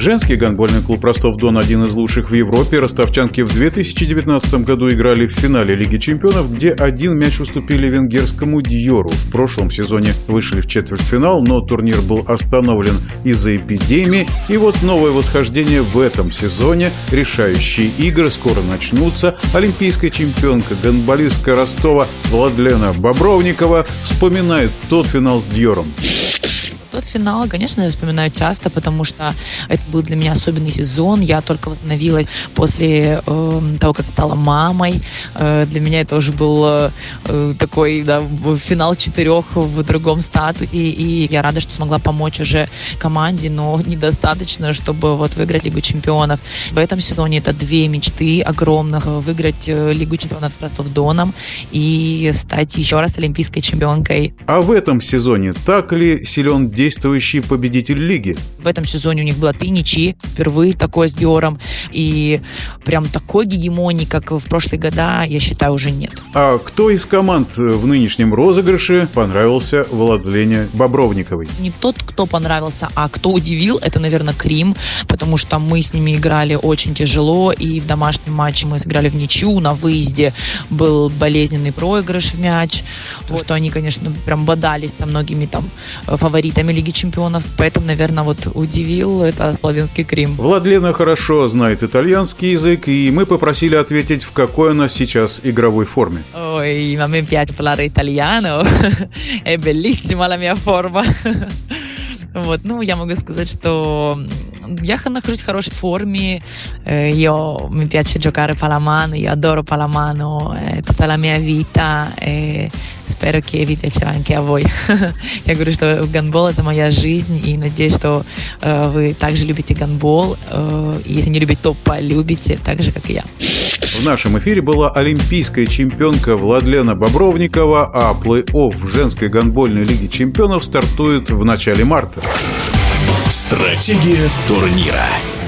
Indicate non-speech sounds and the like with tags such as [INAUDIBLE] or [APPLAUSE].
Женский гандбольный клуб «Ростов-Дон» один из лучших в Европе. Ростовчанки в 2019 году играли в финале Лиги чемпионов, где один мяч уступили венгерскому «Дьору». В прошлом сезоне вышли в четвертьфинал, но турнир был остановлен из-за эпидемии. И вот новое восхождение в этом сезоне. Решающие игры скоро начнутся. Олимпийская чемпионка гандболистка Ростова Владлена Бобровникова вспоминает тот финал с «Дьором». Тот финал, конечно, я вспоминаю часто, потому что это был для меня особенный сезон. Я только восстановилась после э, того, как стала мамой. Э, для меня это уже был э, такой да, финал четырех в другом статусе. И я рада, что смогла помочь уже команде, но недостаточно, чтобы вот выиграть Лигу чемпионов. В этом сезоне это две мечты огромных. Выиграть э, Лигу чемпионов с Ростов-Доном и стать еще раз олимпийской чемпионкой. А в этом сезоне так ли силен действующий победитель лиги. В этом сезоне у них было три ничьи, впервые такое с Диором. И прям такой гегемонии, как в прошлые года, я считаю, уже нет. А кто из команд в нынешнем розыгрыше понравился Владлене Бобровниковой? Не тот, кто понравился, а кто удивил, это, наверное, Крим, потому что мы с ними играли очень тяжело, и в домашнем матче мы сыграли в ничью, на выезде был болезненный проигрыш в мяч, то, что они, конечно, прям бодались со многими там фаворитами финале Лиги Чемпионов. Поэтому, наверное, вот удивил это славянский Крим. Владлена хорошо знает итальянский язык, и мы попросили ответить, в какой она сейчас игровой форме. Ой, a me piace parlare italiano. [LAUGHS] È bellissima la mia forma. [LAUGHS] Вот, ну, я могу сказать, что я нахожусь в хорошей форме. Io mi piace giocare palamano, io adoro palamano eh, tutta la mia vita e spero che vi piacerà anche [LAUGHS] я говорю, что гандбол это моя жизнь и надеюсь, что э, вы также любите гандбол. Э, если не любите, то полюбите так же, как и я. В нашем эфире была олимпийская чемпионка Владлена Бобровникова, а плей-офф женской гандбольной лиге чемпионов стартует в начале марта. Стратегия турнира.